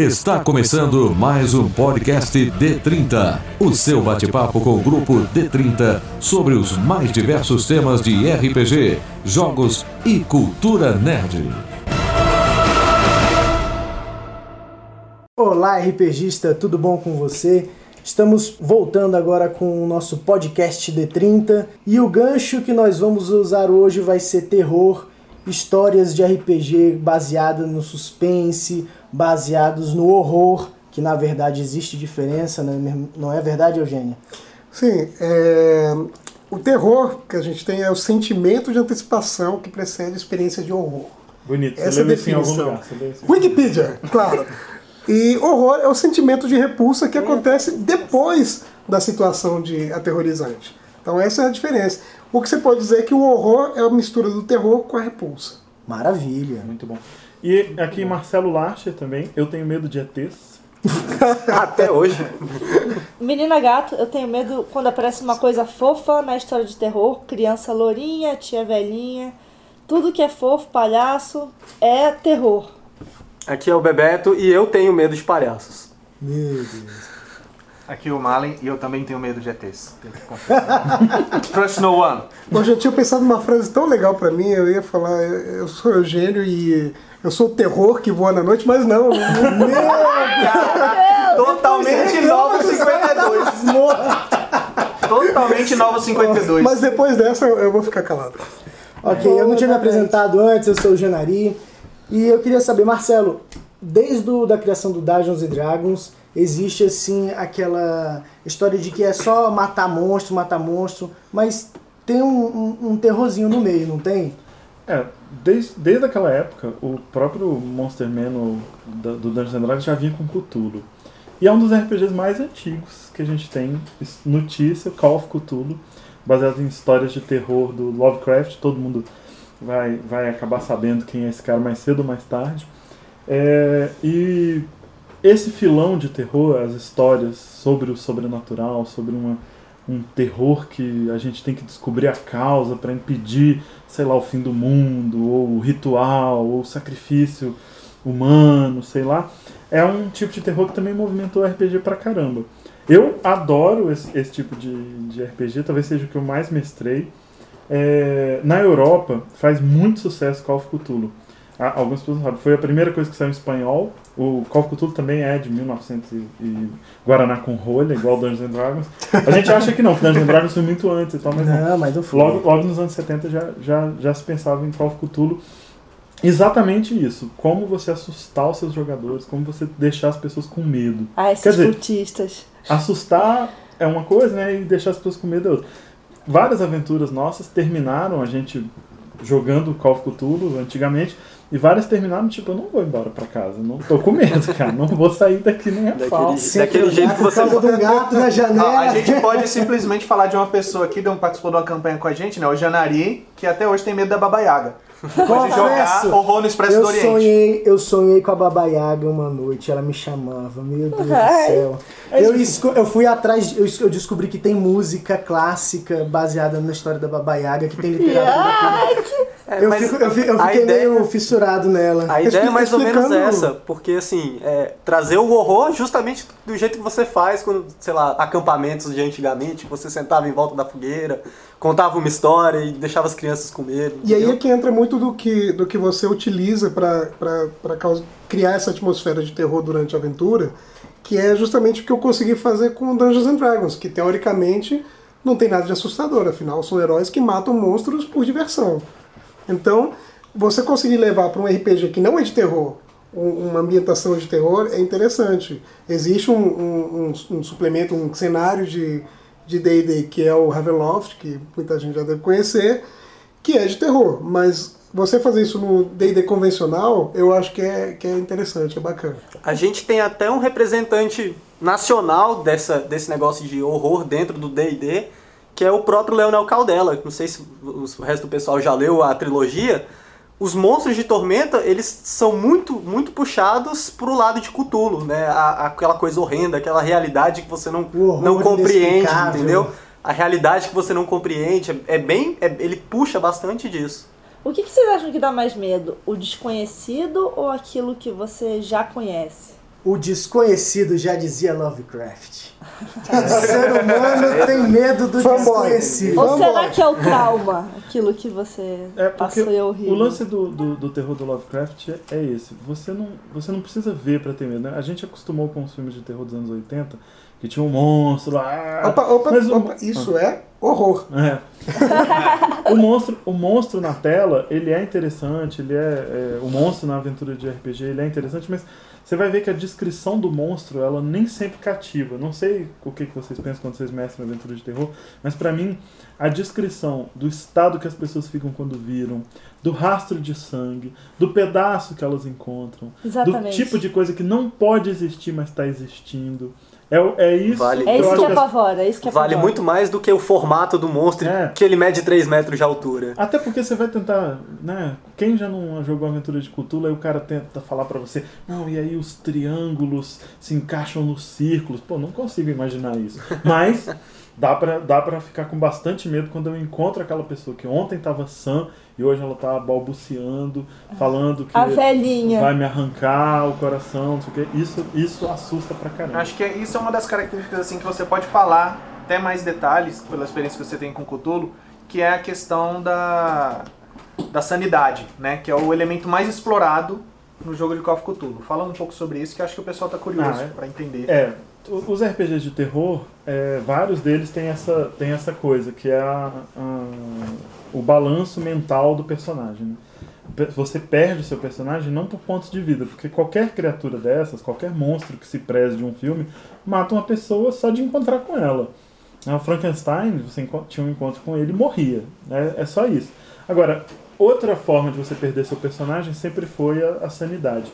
Está começando mais um podcast D30, o seu bate-papo com o grupo D30 sobre os mais diversos temas de RPG, jogos e cultura nerd. Olá, RPGista, tudo bom com você? Estamos voltando agora com o nosso podcast D30 e o gancho que nós vamos usar hoje vai ser terror, histórias de RPG baseadas no suspense, baseados no horror, que na verdade existe diferença, né? não é verdade, Eugênia? Sim, é... o terror que a gente tem é o sentimento de antecipação que precede a experiência de horror. Bonito, Essa você é a leu isso em algum definição. lugar. Você Wikipedia, claro. E horror é o sentimento de repulsa que acontece depois da situação de aterrorizante. Então essa é a diferença. O que você pode dizer é que o horror é a mistura do terror com a repulsa. Maravilha. Muito bom. E aqui Marcelo Larcher também, eu tenho medo de ETs. Até hoje. Menina gato, eu tenho medo quando aparece uma coisa fofa na história de terror, criança lourinha, tia velhinha, tudo que é fofo, palhaço, é terror. Aqui é o Bebeto e eu tenho medo de palhaços. Meu Deus. Aqui o Malen e eu também tenho medo de ETs. Tenho que confessar. Trust no one. Eu já tinha pensado numa frase tão legal pra mim, eu ia falar, eu sou Eugênio e eu sou o terror que voa na noite, mas não. Meu Totalmente nova 52. Totalmente nova 52. Mas depois dessa eu vou ficar calado. Ok, eu não tinha me apresentado antes, eu sou o Janari. E eu queria saber, Marcelo, desde a criação do Dungeons and Dragons, existe assim aquela história de que é só matar monstro, matar monstro, mas tem um, um, um terrorzinho no meio, não tem? É, desde, desde aquela época, o próprio Monster Man o da- do Dungeons and Dragons já vinha com Cthulhu. E é um dos RPGs mais antigos que a gente tem notícia, Call of Cthulhu, baseado em histórias de terror do Lovecraft. Todo mundo vai, vai acabar sabendo quem é esse cara mais cedo ou mais tarde. É, e esse filão de terror, as histórias sobre o sobrenatural, sobre uma, um terror que a gente tem que descobrir a causa para impedir, sei lá, o fim do mundo, ou o ritual, ou o sacrifício humano, sei lá, é um tipo de terror que também movimentou o RPG pra caramba. Eu adoro esse, esse tipo de, de RPG, talvez seja o que eu mais mestrei. É, na Europa faz muito sucesso Call of Cthulhu. Algumas pessoas sabem. Foi a primeira coisa que saiu em espanhol. O Call of Cthulhu também é de 1900 e, Guaraná com rolha, igual Dungeons and Dragons. A gente acha que não, que Dungeons and Dragons foi muito antes e tal, mas não. Não, mas não foi. Logo, logo nos anos 70 já, já, já se pensava em Call of Cthulhu. Exatamente isso. Como você assustar os seus jogadores, como você deixar as pessoas com medo. Ah, Quer esses dizer- cultistas. Assustar é uma coisa, né? E deixar as pessoas com medo é outra. Várias aventuras nossas terminaram a gente jogando Call of Cthulhu antigamente. E várias terminaram, tipo, eu não vou embora pra casa. Não tô com medo, cara. Não vou sair daqui nem a Daquele- pau. Daquele jeito que você do gato na janela. a gente pode simplesmente falar de uma pessoa aqui que participou de uma campanha com a gente, né? O Janari, que até hoje tem medo da Baba Yaga. Pode jogar horror no Expresso eu do Oriente. sonhei, eu sonhei com a Baba Yaga uma noite, ela me chamava, meu Deus do Ai. céu. Eu, esco- eu fui atrás, eu, eu descobri que tem música clássica baseada na história da Baba Yaga, que tem literatura. É, Eu, fico- eu, fi- eu fiquei ideia- meio fissurado nela. A ideia é mais ou menos Explicando- essa, porque assim, é, trazer o horror justamente do jeito que você faz quando, sei lá, acampamentos de antigamente, que você sentava em volta da fogueira, contava uma história e deixava as crianças com medo. E aí é que entra muito do que, do que você utiliza para criar essa atmosfera de terror durante a aventura, que é justamente o que eu consegui fazer com Dungeons and Dragons, que teoricamente não tem nada de assustador, afinal são heróis que matam monstros por diversão. Então, você conseguir levar para um RPG que não é de terror, um- uma ambientação de terror, é interessante. Existe um, um- um- um suplemento, um cenário de de D&D que é o Ravenloft, que muita gente já deve conhecer, que é de terror, mas você fazer isso no D&D convencional, eu acho que é, que é interessante, é bacana. A gente tem até um representante nacional dessa, desse negócio de horror dentro do D&D, que é o próprio Leonel Caldela. Não sei se o resto do pessoal já leu a trilogia. Os monstros de Tormenta, eles são muito, muito puxados pro lado de Cthulhu, né? A- aquela coisa horrenda, aquela realidade que você não, não compreende, entendeu? A realidade que você não compreende, é, é bem... é- ele puxa bastante disso. O que, que vocês acham que dá mais medo? O desconhecido ou aquilo que você já conhece? O desconhecido já dizia Lovecraft. O ser humano tem medo do Fanboy. desconhecido. Ou Vamos será que é o trauma? Aquilo que você É porque passou e é horrível. o lance do, do, do terror do Lovecraft é, é esse. Você não, você não precisa ver pra ter medo, né? A gente acostumou com os filmes de terror dos anos 80, que tinha um monstro lá. Opa, opa, opa, isso é horror. É. o, monstro, o monstro na tela, ele é interessante, ele é, é- O monstro na aventura de RPG, ele é interessante, mas você vai ver que a descrição do monstro, ela nem sempre cativa. Não sei o que, vocês pensam quando vocês mestram aventura de terror, mas pra mim, a descrição do estado que as pessoas ficam quando viram, do rastro de sangue, do pedaço que elas encontram, Exatamente. do tipo de coisa que não pode existir, mas está existindo. É, é isso Vale- É isso que apavora, é isso que Vale apavora. muito mais do que o formato do monstro, É. que ele mede 3 metros de altura. Até porque você vai tentar, né? Quem já não jogou Aventura de Cthulhu, aí o cara tenta falar pra você, não, e aí os triângulos se encaixam nos círculos. Pô, não consigo imaginar isso. Mas dá pra, dá pra ficar com bastante medo quando eu encontro aquela pessoa que ontem tava sã e hoje ela tá balbuciando, falando que A velhinha. vai me arrancar o coração, não sei o quê. Isso, isso assusta pra caramba. Acho que isso é uma das características assim que você pode falar até mais detalhes pela experiência que você tem com Cthulhu, que é a questão da, da sanidade, né? Que é o elemento mais explorado no jogo de Call of Cthulhu. Fala um pouco sobre isso que acho que o pessoal tá curioso Ah, é? pra entender. É, o- os RPGs de terror, é, vários deles têm essa, têm essa coisa, que é a- a- o balanço mental do personagem. né? Você perde o seu personagem não por pontos de vida, porque qualquer criatura dessas, qualquer monstro que se preze de um filme, mata uma pessoa só de encontrar com ela. Ah, O Frankenstein, você tinha um encontro com ele e morria. né? É só isso. Agora, outra forma de você perder seu personagem sempre foi a, a sanidade.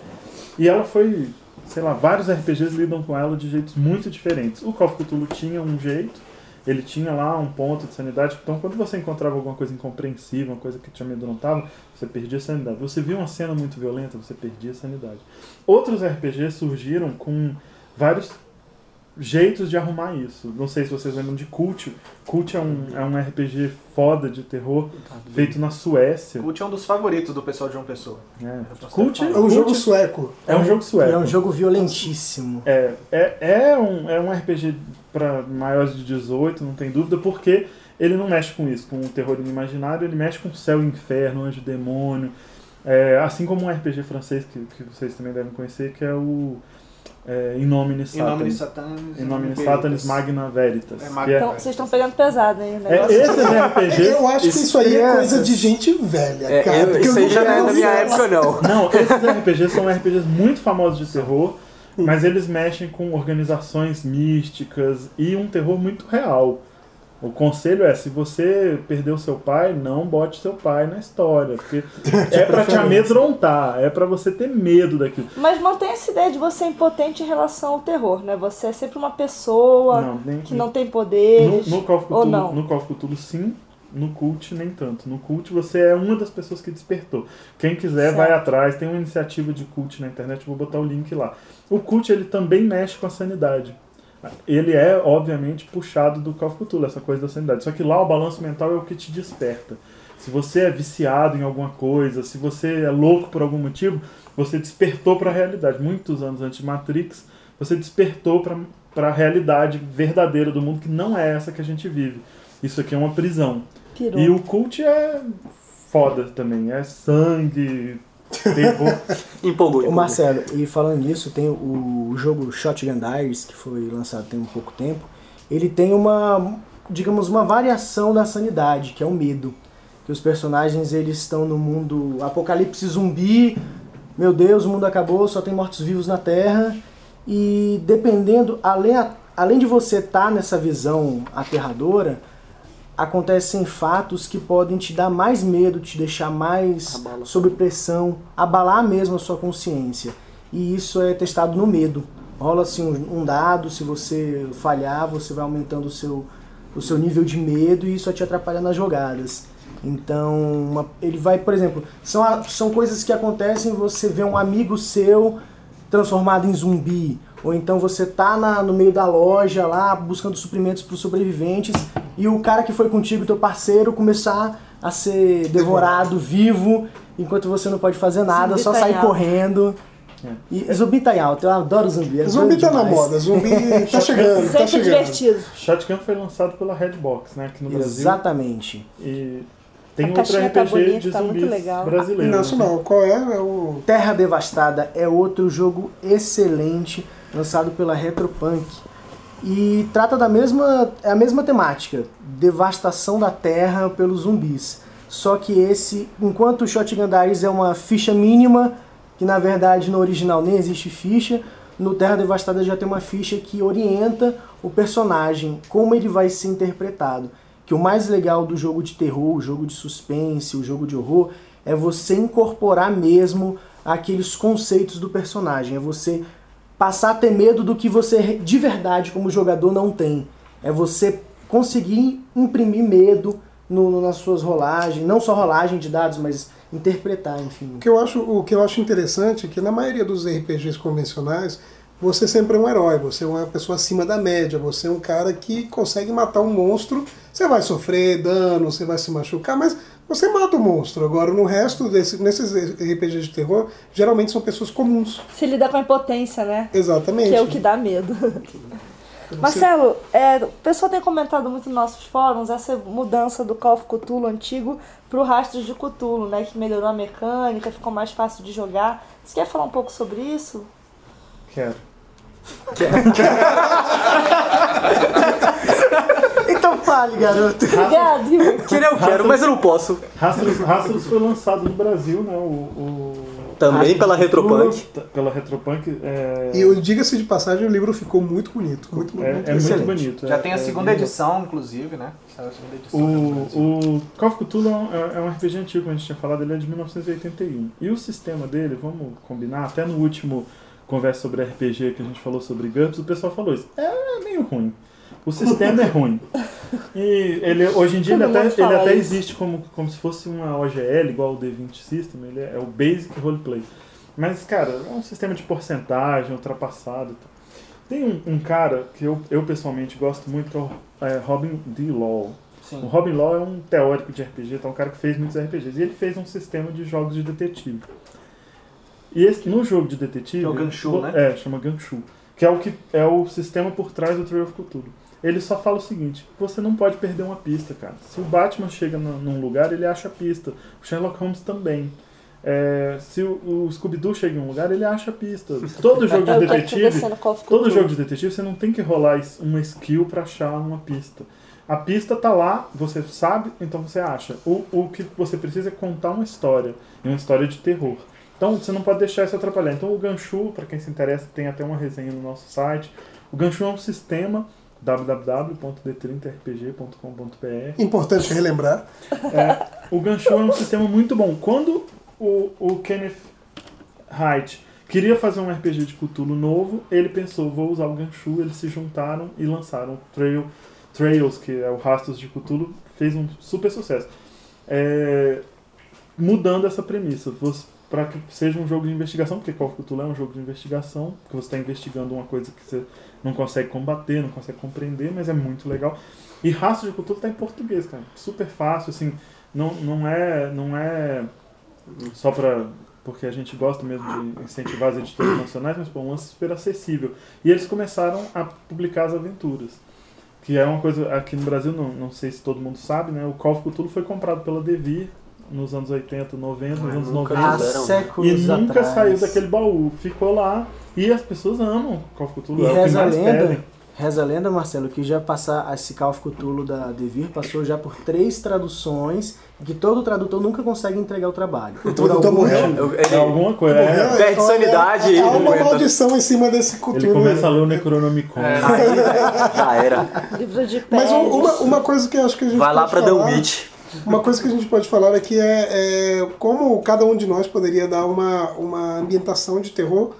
E ela foi, sei lá, vários RPGs lidam com ela de jeitos muito diferentes. O Call of Cthulhu tinha um jeito, ele tinha lá um ponto de sanidade. Então, quando você encontrava alguma coisa incompreensível, uma coisa que te amedrontava, você perdia a sanidade. Você via uma cena muito violenta, você perdia a sanidade. Outros RPGs surgiram com vários jeitos de arrumar isso. Não sei se vocês lembram de Cult. Cult é um, é um RPG foda de terror feito na Suécia. Cult é um dos favoritos do pessoal de João Pessoa. É. Cult, É um Cult jogo sueco. é um jogo sueco. É um jogo violentíssimo. É, é, é, um, é um RPG para maiores de 18, não tem dúvida, porque ele não mexe com isso, com o terror inimaginário, ele mexe com céu e inferno, anjo e demônio. É, assim como um RPG francês que, que vocês também devem conhecer, que é o é, In Nomine Em nome de Satanis. In Nomine Satanis Magna Veritas. É é- Então, vocês estão pegando pesado aí, né? é, esses RPGs Eu acho que isso aí é coisa de gente velha, É, cara. eu- porque isso aí já não é da minha época, não. Não, esses RPGs são RPGs muito famosos de terror, mas eles mexem com organizações místicas e um terror muito real. O conselho é, se você perdeu seu pai, não bote seu pai na história, porque é pra te amedrontar, é pra você ter medo daquilo. Mas mantém essa ideia de você impotente em relação ao terror, né? Você é sempre uma pessoa Não, nem- que não tem poderes. No, no, Call ou não. no Call of sim. No Cult, nem tanto. No Cult, você é uma das pessoas que despertou. Quem quiser, vai Certo. atrás. Tem uma iniciativa de Cult na internet, vou botar o link lá. O Cult, ele também mexe com a sanidade. Ele é, obviamente, puxado do Call of Cthulhu, essa coisa da sanidade. Só que lá o balanço mental é o que te desperta. Se você é viciado em alguma coisa, se você é louco por algum motivo, você despertou para a realidade. Muitos anos antes de Matrix, você despertou para a realidade verdadeira do mundo, que não é essa que a gente vive. Isso aqui é uma prisão. Pirou. E o cult é foda também. É sangue. Empolgou, empolgou. Marcelo, e falando nisso, tem o jogo Shotgun Diaries, que foi lançado tem um pouco tempo. Ele tem uma, digamos, uma variação da sanidade, que é o medo. Que os personagens eles estão no mundo apocalipse zumbi, meu Deus, o mundo acabou, só tem mortos-vivos na Terra. E dependendo, além, além de você estar nessa visão aterradora, acontecem fatos que podem te dar mais medo, te deixar mais Abala. sob pressão, abalar mesmo a sua consciência. E isso é testado no medo. Rola assim um, dado, se você falhar, você vai aumentando o seu, o seu nível de medo e isso vai te atrapalhar nas jogadas. Então, uma- ele vai, por exemplo, são, a- são coisas que acontecem, você vê um amigo seu transformado em zumbi, ou então você tá na- no meio da loja lá buscando suprimentos para os sobreviventes e o cara que foi contigo, teu parceiro, começar a ser devorado vivo enquanto você não pode fazer nada, só sair gritanhado. correndo. É. E zumbi tá em alta, eu adoro zumbi. é Zumbi tá na demais. moda, zumbi tá chegando, tá Sempre chegando. divertido. Shotgun foi lançado pela Redbox, né, aqui no Brasil. Exatamente. E tem A outro caixinha tá RPG bonita, de tá zumbis legal. brasileiro. Nacional, qual é? É o. Terra Devastada é outro jogo excelente, lançado pela Retropunk. E trata da mesma, é a mesma temática, devastação da terra pelos zumbis. Só que esse, enquanto o Shotgun Diaries é uma ficha mínima, que na verdade no original nem existe ficha, no Terra Devastada já tem uma ficha que orienta o personagem, como ele vai ser interpretado. Que o mais legal do jogo de terror, o jogo de suspense, o jogo de horror, é você incorporar mesmo aqueles conceitos do personagem, é você passar a ter medo do que você de verdade como jogador não tem. É você conseguir imprimir medo no, no- nas suas rolagens, não só rolagem de dados, mas interpretar, enfim. O que, eu acho, o que eu acho interessante é que na maioria dos RPGs convencionais, você sempre é um herói, você é uma pessoa acima da média, você é um cara que consegue matar um monstro, você vai sofrer dano, você vai se machucar, mas você mata o monstro. Agora, no resto desse, nesses RPGs de terror, geralmente são pessoas comuns. Se lida com a impotência, né? Exatamente. Que é o que dá medo. Marcelo, é, o pessoal tem comentado muito nos nossos fóruns essa mudança do Call of Cthulhu antigo pro Rastros de Cthulhu, né? Que melhorou a mecânica, ficou mais fácil de jogar. Você quer falar um pouco sobre isso? Quero. Então fale, garoto. Obrigado. Queria eu quero, mas eu não posso. Rastros, foi lançado no Brasil, né? O, o- Também pela Retropunk. pela Retropunk. É, E eu diga-se de passagem, o livro ficou muito bonito. Muito, é, muito é muito bonito. Já é- tem a é segunda edição, inclusive, né? Saiu a segunda edição. O, o Call of Cthulhu é um- é um RPG antigo, como a gente tinha falado, ele é de 1981. E o sistema dele, vamos combinar, até no último conversa sobre RPG que a gente falou sobre GURPS, o pessoal falou isso. É meio ruim. O sistema é ruim. E ele, hoje em dia ele até, ele até existe como, como se fosse uma OGL, igual o D20 System, ele é, é o Basic Roleplay. Mas, cara, é um sistema de porcentagem, ultrapassado e tal. Tem um, um cara que eu, eu pessoalmente gosto muito, que é o é, Robin D. Law. O Sim. Robin Law é um teórico de RPG, então é um cara que fez muitos RPGs. E ele fez um sistema de jogos de detetive. E esse, no jogo de detetive. Que é o Ganshu, né? É, chama Ganshu. Que é o, que é o sistema por trás do Trail of Cthulhu. Ele só fala o seguinte: você não pode perder uma pista, cara. Se o Batman chega num lugar, ele acha a pista. O Sherlock Holmes também. É, se o, o Scooby-Doo chega em um lugar, ele acha a pista. Todo jogo de que detetive. Todo jogo de detetive você não tem que rolar uma skill pra achar uma pista. A pista tá lá, você sabe, então você acha. O, o que você precisa é contar uma história, e uma história de terror. Então você não pode deixar isso atrapalhar. Então o Ganshu, para quem se interessa, tem até uma resenha no nosso site. O Ganshu é um sistema www.d30rpg.com.br Importante relembrar. é, o Ganshu é um sistema muito bom. Quando o, o Kenneth Haidt queria fazer um RPG de Cthulhu novo, ele pensou, vou usar o Ganshu, eles se juntaram e lançaram o Trail, Trails, que é o Rastros de Cthulhu, fez um super sucesso. É, mudando essa premissa, para que seja um jogo de investigação, porque Call of Cthulhu é um jogo de investigação, porque você está investigando uma coisa que você não consegue combater, não consegue compreender, mas é muito legal. E Rastros de Cthulhu está em português, cara. Super fácil, assim, não, não é não é só para porque a gente gosta mesmo de incentivar as editoras nacionais, mas pô, um lance super acessível. E eles começaram a publicar as aventuras. Que é uma coisa, aqui no Brasil, não, não sei se todo mundo sabe, né? O Call of Cthulhu foi comprado pela Devir nos anos 80, 90, nos anos nunca 90. Há fizeram. séculos E nunca atrás. saiu daquele baú. Ficou lá e as pessoas amam Call of Cthulhu. E é o que reza a mais lenda, pedem. reza a lenda, Marcelo, que já passar esse Call of Cthulhu da Devir passou já por três traduções e que todo tradutor nunca consegue entregar o trabalho. O tradutor morreu? Eu- É ele alguma coisa. é. perde sanidade e Há não uma aguenta. maldição em cima desse Ele cultura. começa a ler o Necronomicon. Aí, já era. Livro de Mas um- uma, uma coisa que eu acho que a gente Vai lá pra falar, The Witch. Uma coisa que a gente pode falar aqui é, é como cada um de nós poderia dar uma, uma ambientação de terror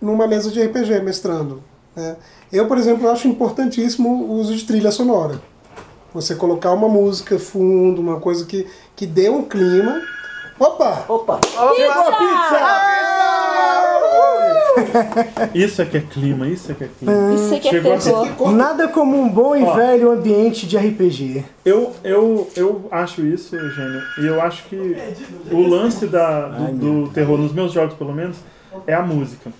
numa mesa de RPG, mestrando. né? Eu, por exemplo, acho importantíssimo o uso de trilha sonora. Você colocar uma música fundo, uma coisa que, que dê um clima. Opa! Opa! Isso é que é clima, isso é que é clima. Isso aqui é Chegou a- terror. Nada como um bom e Ó. velho ambiente de RPG. Eu, eu, eu acho isso, Eugênio, e eu acho que o lance da, do, do terror, nos meus jogos pelo menos, é a música.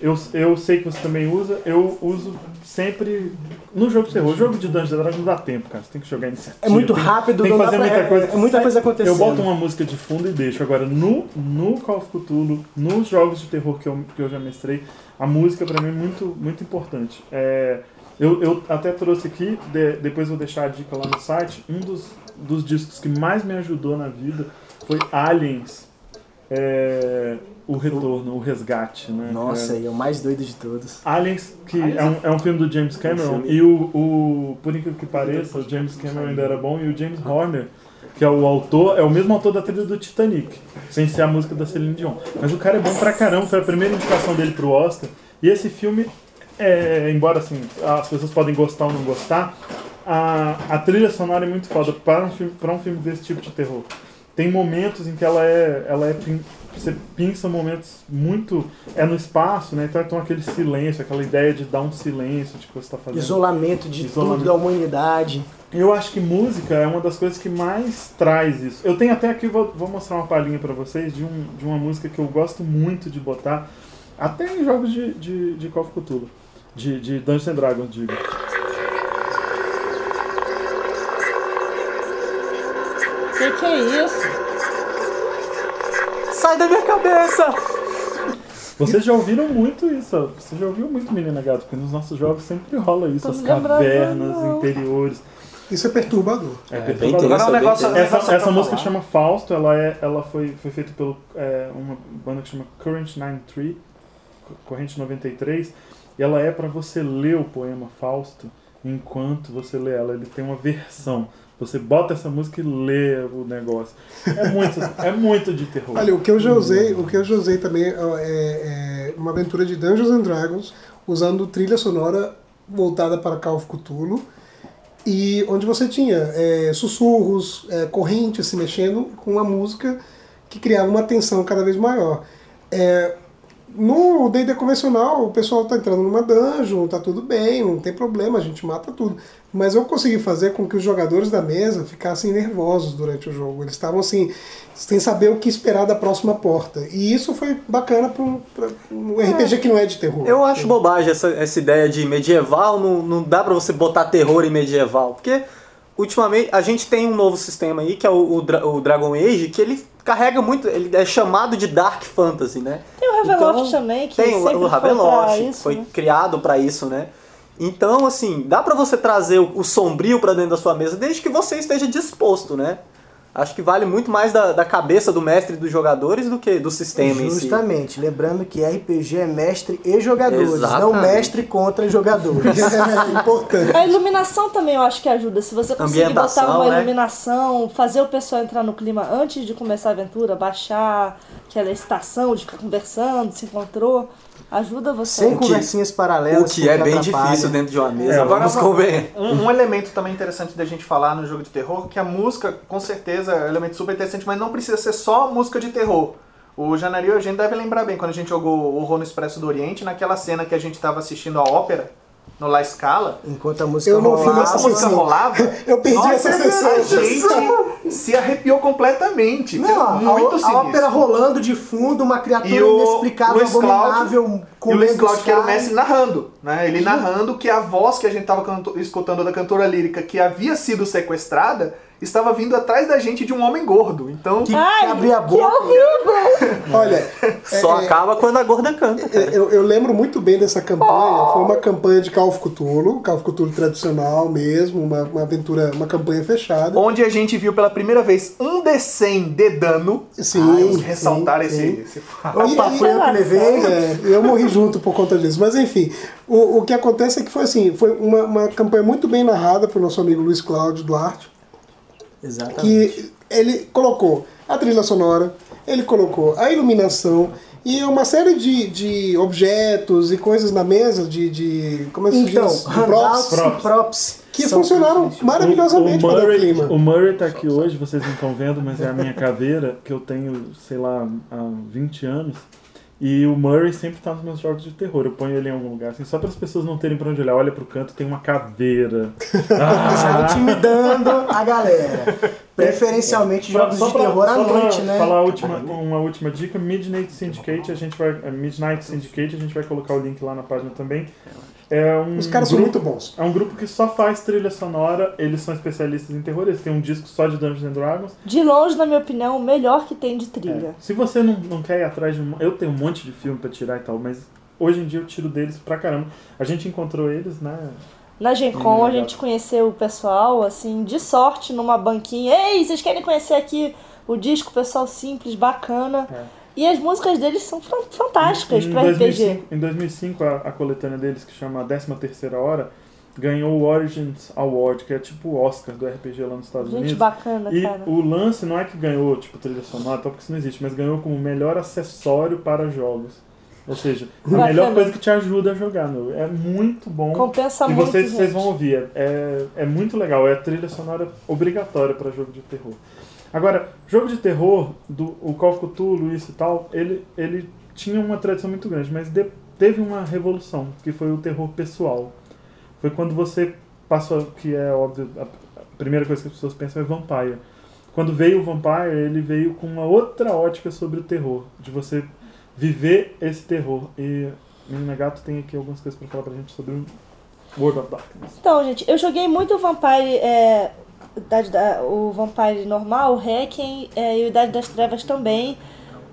Eu, eu sei que você também usa, eu uso sempre no jogo de terror. jogo de Dungeons and Dragons não dá tempo, cara. Você tem que jogar iniciativa. É muito tem- rápido, tem não que dá fazer pra- muita é- coisa. é muita coisa acontecendo. Eu boto uma música de fundo e deixo. Agora, no, no Call of Cthulhu, nos jogos de terror que eu, que eu já mestrei, a música pra mim é muito, muito importante. É, eu, eu até trouxe aqui, de- depois vou deixar a dica lá no site, um dos, dos discos que mais me ajudou na vida foi Aliens. É, o retorno, o resgate, né? Nossa, É, e é o mais doido de todos. Aliens, que é um, é um filme do James Cameron, e o, o, por incrível que pareça, o James Cameron ainda era bom, e o James Horner, que é o autor, é o mesmo autor da trilha do Titanic, sem ser a música da Celine Dion. Mas o cara é bom pra caramba, foi a primeira indicação dele pro Oscar, e esse filme, é, embora assim, as pessoas podem gostar ou não gostar, a, a trilha sonora é muito foda para um filme, para um filme desse tipo de terror. Tem momentos em que ela é, ela é você pinça momentos muito é no espaço, né? Então, então aquele silêncio, aquela ideia de dar um silêncio de que você está fazendo. Isolamento de Isolamento. tudo da humanidade. Eu acho que música é uma das coisas que mais traz isso. Eu tenho até aqui, vou, vou mostrar uma palhinha pra vocês de, um, de uma música que eu gosto muito de botar, até em jogos de, de, de Call of Cthulhu, de, de Dungeons and Dragons, digo. Que que é isso? Sai da minha cabeça! Vocês já ouviram muito isso, você já ouviu muito Menina Gato, porque nos nossos jogos sempre rola isso, Tô as cavernas, não. interiores. Isso é perturbador. É, bem perturbador. Agora é um negócio-. Essa, essa música falar. chama Fausto, ela, é, ela foi, foi feita por uma banda que chama Current 93, Co- Corrente 93, e ela é para você ler o poema Fausto enquanto você lê ela. Ele tem uma versão. Você bota essa música e lê o negócio. É muito, é muito de terror. Olha, o que eu já usei, o que eu já usei também é, é uma aventura de Dungeons and Dragons usando trilha sonora voltada para Call of Cthulhu e onde você tinha é, sussurros, é, correntes se mexendo com uma música que criava uma tensão cada vez maior. É, no D&D convencional, o pessoal tá entrando numa dungeon, tá tudo bem, não tem problema, a gente mata tudo. Mas eu consegui fazer com que os jogadores da mesa ficassem nervosos durante o jogo. Eles estavam assim, sem saber o que esperar da próxima porta. E isso foi bacana para um RPG que não é de terror. Eu acho bobagem essa, essa ideia de medieval, não, não dá pra você botar terror em medieval, porque ultimamente a gente tem um novo sistema aí, que é o, o, o Dragon Age, que ele carrega muito, ele é chamado de Dark Fantasy, né? Tem o Ravenloft também, que tem o, sempre o foi pra Ravenloft, isso, foi né? criado pra isso, né? Então, assim, dá pra você trazer o, o sombrio pra dentro da sua mesa, desde que você esteja disposto, né? Acho que vale muito mais da, da cabeça do mestre e dos jogadores do que do sistema em si. Justamente, lembrando que RPG é mestre e jogadores, não Exatamente. mestre contra jogadores. é importante. A iluminação também eu acho que ajuda. Se você conseguir botar uma né? iluminação, fazer o pessoal entrar no clima antes de começar a aventura, baixar aquela estação de ficar conversando, se encontrou, ajuda você. Sem conversinhas paralelas. O que é bem atrapalha. difícil dentro de uma mesa, É, vamos agora- convencer. Um, um elemento também interessante da gente falar no jogo de terror, que a música, com certeza, é um elemento super interessante, mas não precisa ser só música de terror. O Janari e a gente deve lembrar bem, quando a gente jogou o Horror no Expresso do Oriente, naquela cena que a gente estava assistindo a ópera, no La Scala, Enquanto a música Eu não rolava, a música rolava, Eu perdi nossa, essa sessão. a gente se arrepiou completamente. Não, a, muito a sinistro. ópera rolando de fundo, uma criatura E o inexplicável, Luiz Cláudio- abominável, E o Luiz Cláudio, que era o mestre, narrando. Né? Ele narrando que a voz que a gente estava escutando da cantora lírica, que havia sido sequestrada, estava vindo atrás da gente de um homem gordo. Então, Que, Ai, que abria a que boca. horrível! Olha, Só é- acaba quando a gorda canta, cara. eu, eu lembro muito bem dessa campanha. Foi uma campanha de Call of Cthulhu, Call of Cthulhu tradicional mesmo, uma, uma aventura, uma campanha fechada. onde a gente viu pela primeira vez um D100 de dano. Sim, Vamos sim, ressaltar esse, sim. esse Opa, E- foi eu que levei. É, eu morri junto por conta disso. Mas enfim, o, o que acontece é que foi assim, foi uma, uma campanha muito bem narrada pelo nosso amigo Luiz Cláudio Duarte, Exatamente. que ele colocou a trilha sonora, ele colocou a iluminação e uma série de, de objetos e coisas na mesa de, de como é que se Então, diz? De handouts props, e props. que são- funcionaram maravilhosamente o, para o Murray, clima. o Murray tá aqui hoje, vocês não estão vendo, mas é a minha caveira, que eu tenho, sei lá, há 20 anos. E o Murray sempre tá nos meus jogos de terror. Eu ponho ele em algum lugar, assim, só para as pessoas não terem pra onde olhar. Olha pro canto, tem uma caveira. Está Ah, intimidando a galera. Preferencialmente jogos de pra- terror à noite, né? Falar última, uma última dica, Midnight Syndicate, a gente vai. Midnight Syndicate, a gente vai colocar o link lá na página também. É um Os caras são grupo, muito bons. É um grupo que só faz trilha sonora, eles são especialistas em terror, eles têm um disco só de Dungeons and Dragons. De longe, na minha opinião, o melhor que tem de trilha. É. Se você não, não quer ir atrás de um. Eu tenho um monte de filme pra tirar e tal, mas hoje em dia eu tiro deles pra caramba. A gente encontrou eles, né? Na Gen Con Hum, a gente conheceu o pessoal, assim, de sorte, numa banquinha. Ei, vocês querem conhecer aqui o disco, pessoal simples, bacana. É. E as músicas deles são fan- fantásticas pra RPG. 2005, em 2005, a, a coletânea deles, que chama 13 Terceira Hora, ganhou o Origins Award, que é tipo o Oscar do RPG lá nos Estados Gente Unidos. bacana, E cara. o lance não é que ganhou, tipo, trilha sonora, tal, porque isso não existe, mas ganhou como melhor acessório para jogos. Ou seja, a Bacana. melhor coisa que te ajuda a jogar, meu. É muito bom. Compensa e muito, vocês, gente. vocês vão ouvir, é, é muito legal, é a trilha sonora obrigatória para jogo de terror. Agora, jogo de terror, do, o Call of Cthulhu, isso e tal, ele, ele tinha uma tradição muito grande, mas de- teve uma revolução, que foi o terror pessoal. Foi quando você passou, que é óbvio, a, primeira coisa que as pessoas pensam é Vampire. Quando veio o Vampire, ele veio com uma outra ótica sobre o terror, de você viver esse terror. E Menina Gato tem aqui algumas coisas para falar pra gente sobre World of Darkness. Então, gente, eu joguei muito Vampire, é, Idade da- o Vampire normal, o Requiem é, e o Idade das Trevas também,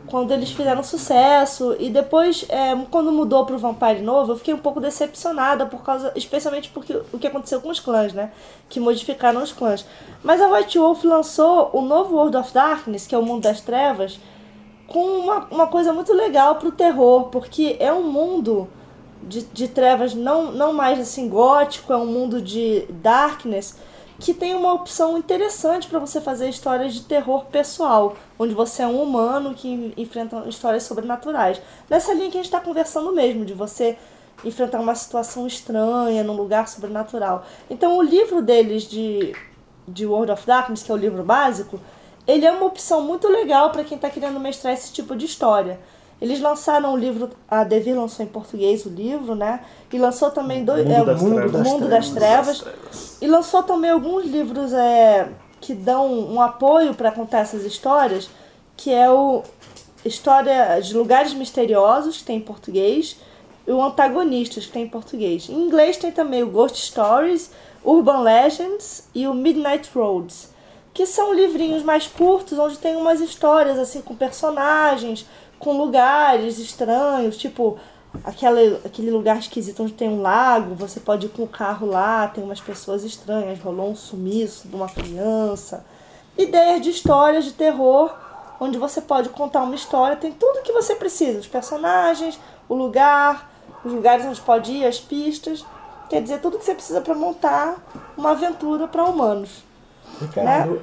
quando eles fizeram sucesso. E depois, é, quando mudou pro Vampire novo, eu fiquei um pouco decepcionada, por causa, especialmente porque o que aconteceu com os clãs, né? Que modificaram os clãs. Mas a White Wolf lançou o novo World of Darkness, que é o Mundo das Trevas, com uma, uma coisa muito legal pro terror, porque é um mundo de, de trevas não, não mais assim gótico, é um mundo de darkness que tem uma opção interessante para você fazer histórias de terror pessoal, onde você é um humano que enfrenta histórias sobrenaturais. Nessa linha que a gente está conversando mesmo, de você enfrentar uma situação estranha num lugar sobrenatural. Então o livro deles de, de World of Darkness, que é o livro básico, ele é uma opção muito legal para quem está querendo mestrar esse tipo de história. Eles lançaram o livro, a Devir lançou em português o livro, né? E lançou também dois, Mundo é, das o Mundo, Trevas. Mundo das Trevas. E lançou também alguns livros é, que dão um apoio para contar essas histórias, que é o História de Lugares Misteriosos, que tem em português, e o Antagonistas, que tem em português. Em inglês tem também o Ghost Stories, Urban Legends e o Midnight Roads, que são livrinhos mais curtos, onde tem umas histórias assim com personagens, com lugares estranhos, tipo aquele, aquele lugar esquisito onde tem um lago, você pode ir com o carro lá, tem umas pessoas estranhas, rolou um sumiço de uma criança. Ideias de histórias de terror, onde você pode contar uma história, tem tudo que você precisa, os personagens, o lugar, os lugares onde pode ir, as pistas, quer dizer, tudo que você precisa para montar uma aventura para humanos. Ricardo,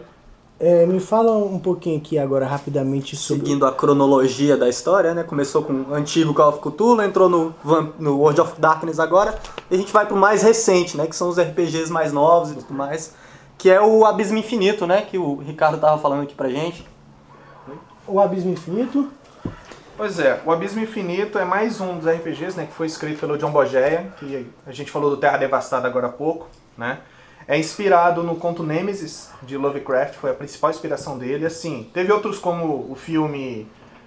é, me fala um pouquinho aqui agora rapidamente sobre. Seguindo a cronologia da história, né? Começou com o antigo Call of Cthulhu, entrou no, no World of Darkness agora, e a gente vai pro mais recente, né? Que são os RPGs mais novos e tudo mais. Que é o Abismo Infinito, né? Que o Ricardo tava falando aqui pra gente. O Abismo Infinito. Pois é, o Abismo Infinito é mais um dos RPGs, né, que foi escrito pelo John Bogeia, que a gente falou do Terra Devastada agora há pouco, né? É inspirado no conto Nemesis de Lovecraft, foi a principal inspiração dele. Assim, teve outros como o filme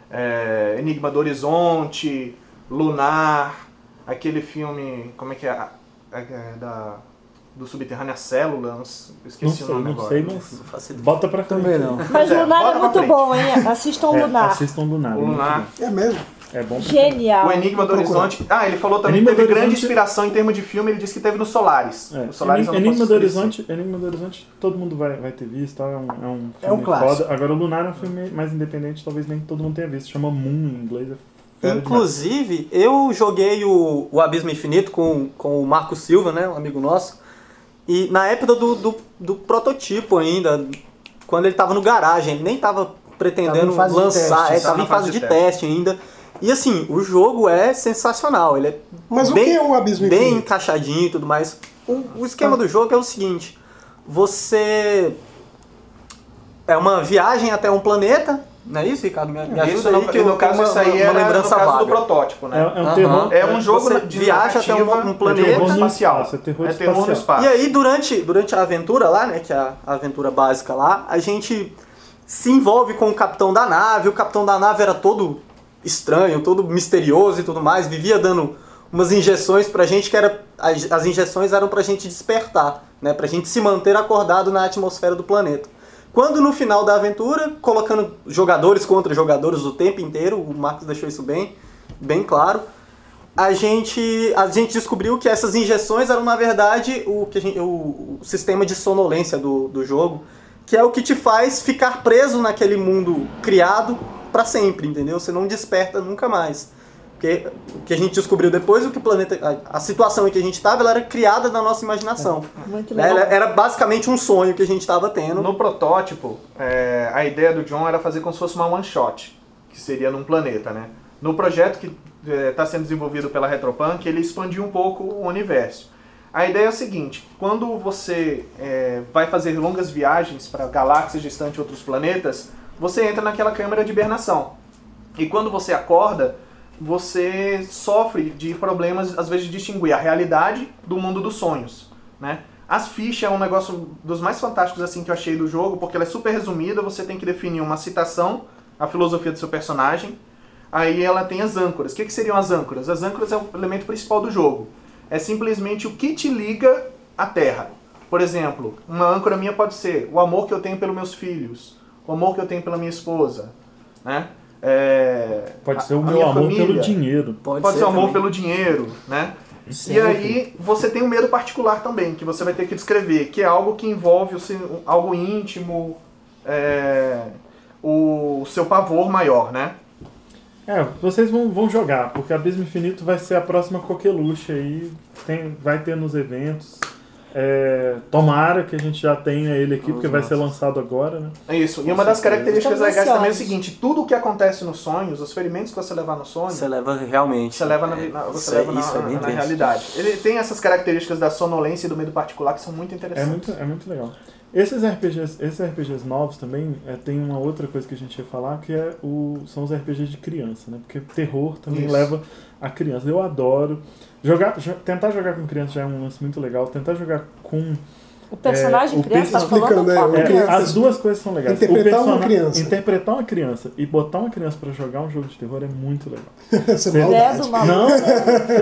é, Enigma do Horizonte, Lunar, aquele filme, como é que é, é, da do subterrâneo a célula, eu Não esqueci sei, o nome não agora. sei, mas Não faço ideia. bota pra frente. Também não. Mas é, Lunar é muito bom, hein? Assistam É, Lunar. assistam Lunar. O muito Lunar. É mesmo. É bom. Genial. O Enigma do Horizonte. Ah, ele falou também Enigma que teve grande Horizonte- inspiração em termos de filme, ele disse que teve no Solaris. É. O Solaris não Enigma posso do. Horizonte, Enigma do Horizonte, todo mundo vai, vai ter visto, tá? é um, é um É um filme clássico. foda. Agora o Lunar é um filme mais independente, talvez nem todo mundo tenha visto. Chama Moon em inglês. É. Inclusive, eu joguei o, o Abismo Infinito com, com o Marco Silva, né, um amigo nosso, e na época do, do, do prototipo ainda, quando ele tava no garagem, ele nem tava pretendendo Tava em fase de lançar, teste, é, tava tava em fase fase de de teste ainda. E assim, o jogo é sensacional, ele é Mas o bem, que é o Abismo bem Infinito? encaixadinho e tudo mais. O, o esquema do jogo é o seguinte: você é uma viagem até um planeta Não é isso, Ricardo? Me, me ajuda Isso, aí, no, que no caso, tenho isso uma, aí uma era no lembrança caso do protótipo, É, né? é um Aham. terror. É um jogo Você de viaja até um- um é planeta. terror no espacial. espaço, é terror É terror no espacial. espaço. E aí, durante, durante a aventura lá, né, que é a aventura básica lá, a gente se envolve com o capitão da nave. O capitão da nave era todo estranho, todo misterioso e tudo mais, vivia dando umas injeções pra gente que era as, as injeções eram pra gente despertar, né, pra gente se manter acordado na atmosfera do planeta. Quando no final da aventura, colocando jogadores contra jogadores o tempo inteiro, o Marcos deixou isso bem, bem claro, a gente, a gente descobriu que essas injeções eram, na verdade, o, que gente- o, o sistema de sonolência do, do jogo, que é o que te faz ficar preso naquele mundo criado pra sempre, entendeu? Você não desperta nunca mais. Porque o que a gente descobriu depois, o que o planeta. A, a situação em que a gente estava, ela era criada na nossa imaginação. Muito Né? legal. Ela era basicamente um sonho que a gente estava tendo. No protótipo, é, a ideia do John era fazer como se fosse uma one shot, que seria num planeta, né? No projeto que está sendo desenvolvido pela Retropunk, ele expandiu um pouco o universo. A ideia é o seguinte: quando você é, vai fazer longas viagens para galáxias distantes de outros planetas, você entra naquela câmara de hibernação. E quando você acorda, você sofre de problemas, às vezes, de distinguir a realidade do mundo dos sonhos, né? As fichas é um negócio dos mais fantásticos assim que eu achei do jogo, porque ela é super resumida, você tem que definir uma citação, a filosofia do seu personagem, aí ela tem as âncoras. O que, que seriam as âncoras? As âncoras é o elemento principal do jogo. É simplesmente o que te liga à Terra. Por exemplo, uma âncora minha pode ser o amor que eu tenho pelos meus filhos, o amor que eu tenho pela minha esposa, né? É, Pode a- ser o a meu amor família. pelo dinheiro. Pode, ser o amor pelo dinheiro, né? E aí você tem um medo particular também, que você vai ter que descrever, que é algo que envolve o seu- algo íntimo, é, o seu pavor maior, né? É, vocês vão, vão jogar, porque Abismo Infinito vai ser a próxima coqueluche aí, tem, vai ter nos eventos. É, tomara que a gente já tenha ele aqui, porque vai ser lançado agora, né? É isso. E uma das características Estamos legais também é o ansiosos. seguinte, tudo o que acontece nos sonhos, os ferimentos que você levar no sonho, Você leva realmente. você leva na, É, na- você leva é, na, é na tenso. realidade. Ele tem essas características da sonolência e do medo particular que são muito É interessantes. muito, é muito legal. Esses RPGs, esses RPGs novos também é, tem uma outra coisa que a gente ia falar que é o, são os RPGs de criança, né? Porque terror também Isso. leva a criança. Eu adoro jogar, jo- tentar jogar com criança já é um lance muito legal. Tentar jogar com O personagem É, o criança tá perso- explicando, falando é, é, criança- as duas coisas são legais. Interpretar O uma criança. Interpretar uma criança e botar uma criança pra jogar um jogo de terror é muito legal. Essa Você- É do maluco. Não,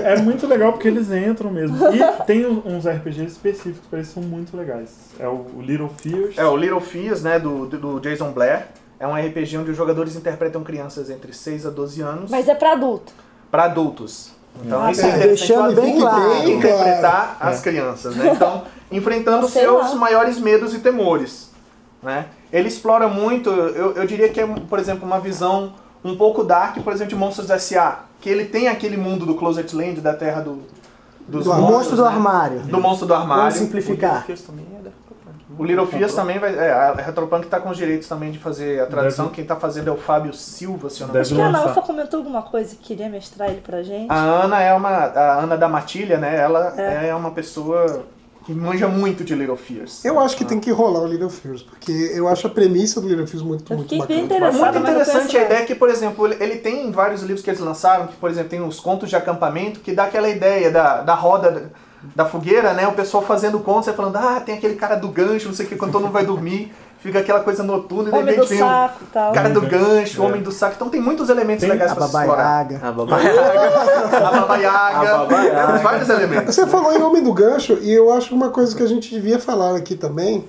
é muito legal porque eles entram mesmo. E tem uns RPGs específicos para isso, são muito legais. É o o Little Fears. É, o Little Fears, né, do, do Jason Blair, é um RPG onde os jogadores interpretam crianças entre 6 a 12 anos Mas é pra adulto. para adultos. Então, Ah, isso é tá. interessante. Deixando bem claro. tem que interpretar as crianças, né? Então, enfrentando Sei seus lá. maiores medos e temores, né? Ele explora muito, eu, eu diria que é, por exemplo, uma visão um pouco dark, por exemplo, de Monstros S.A., que ele tem aquele mundo do Closet Land, da terra do, dos Do monstros, monstro do né? armário. Do monstro do Vamos armário. simplificar. O Little Fears também vai. É, a Retropunk tá com os direitos também de fazer a tradução. Deve- Quem tá fazendo é o Fábio Silva, se eu não me Deve Acho que a. Ufa comentou alguma coisa que queria mestrar ele pra gente. A Ana é uma. A Ana da Matilha, né? Ela é, uma pessoa que manja muito de Little Fears. Eu acho que tem que rolar o Little Fears, porque eu acho a premissa do Little Fears muito, muito bacana. Muito interessante a ideia que, por exemplo, ele- ele tem vários livros que eles lançaram, que, por exemplo, tem os contos de acampamento, que dá aquela ideia da, da roda da- fogueira, né? O pessoal fazendo contos e falando, ah, tem aquele cara do gancho, não sei o que, quando todo mundo vai dormir, fica aquela coisa noturna e de Homem do repente vem saco e tal. cara do gancho, É. homem do saco. Então tem muitos elementos Tem legais A pra se explorar. babaiaga. A babaiaga. A babaiaga, A babaiaga. vários elementos. Você falou em Homem do Gancho, e eu acho que uma coisa que a gente devia falar aqui também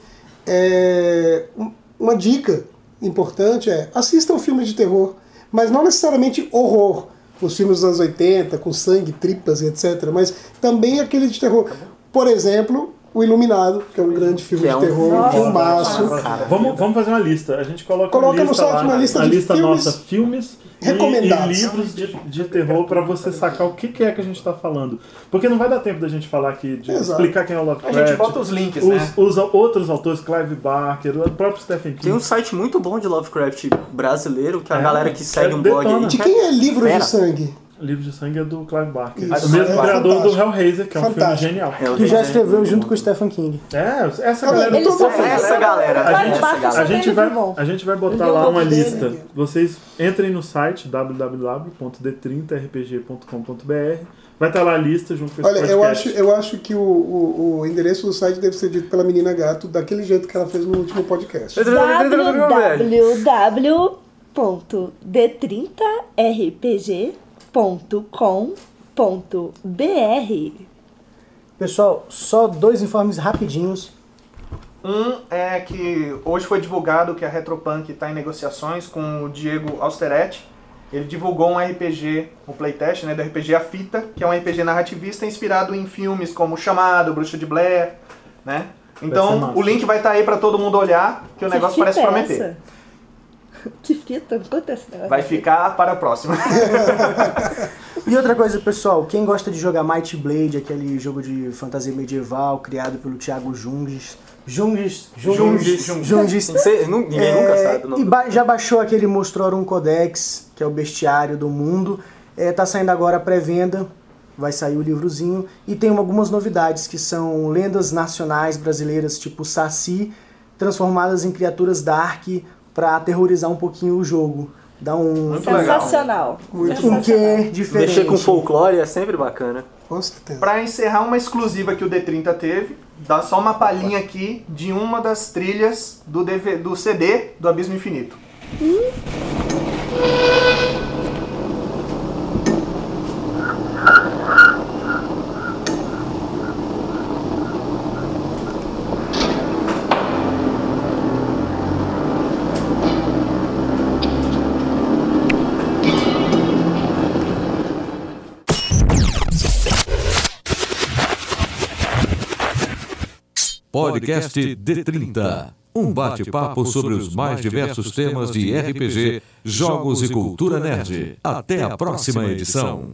é um- uma dica importante é assistam filmes de terror, mas não necessariamente horror, os filmes dos anos 80, com sangue, tripas e etc. Mas também aquele de terror. Por exemplo, O Iluminado, que é um grande filme Que é de um terror, filme. filmaço. Vamos, vamos fazer uma lista. A gente coloca, Coloca uma no lista site lá, uma lista a de lista filmes nossa, filmes recomendados. e livros de, de terror para você sacar o que, que é que a gente está falando. Porque não vai dar tempo da gente falar aqui, de Exato. explicar quem é o A Lovecraft. gente bota os links, os, né? os outros autores, Clive Barker, o próprio Stephen King. Tem um site muito bom de Lovecraft brasileiro, que a É. galera que segue É um blog. De quem é Livro Fera. de Sangue? Livro de Sangue é do Clive Barker. Isso, o mesmo é criador do. Hellraiser, que é um filme Fantástico. genial. É, o Que já Hellraiser escreveu é junto com o Stephen King. É, essa Tá galera vendo? toda- mundo- Essa galera. A gente, Barker a, gente é vai, a gente vai botar lá uma novo dele. lista. Vocês entrem no site www.d30rpg.com.br. Vai estar lá a lista junto com esse Olha, eu acho, eu acho que o, o, o endereço do site deve ser dito pela menina gato daquele jeito que ela fez no último podcast. www.d30rpg.com.br Pessoal, só dois informes rapidinhos. Um é que hoje foi divulgado que a Retropunk está em negociações com o Diego Austeretti. Ele divulgou um RPG, o playtest, né, do RPG A Fita, que é um RPG narrativista inspirado em filmes como Chamado, Bruxa de Blair, né? Então, o link vai estar aí para todo mundo olhar, que o negócio Que parece fita é prometer. essa? Que fita? Negócio. Vai ficar para a próxima. E outra coisa, pessoal, quem gosta de jogar Might Blade, aquele jogo de fantasia medieval criado pelo Thiago Junges. Junges. Junges. Junges. Junges. Sei, ninguém É, nunca sabe E ba- já baixou aquele Monstrorum Codex, que é o bestiário do mundo. É, tá saindo agora a pré-venda, vai sair o livrozinho. E tem algumas novidades, que são lendas nacionais brasileiras, tipo Saci, transformadas em criaturas dark para aterrorizar um pouquinho o jogo. Dá um, Muito legal. Sensacional. um Sensacional. quê diferente. Mexer com folclore é sempre bacana. Com certeza. Para encerrar uma exclusiva que o D30 teve, dá só uma palhinha aqui de uma das trilhas do, DV do CD do Abismo Infinito. Podcast D30. Um bate-papo sobre os mais diversos temas de RPG, jogos e cultura nerd. Até a próxima edição.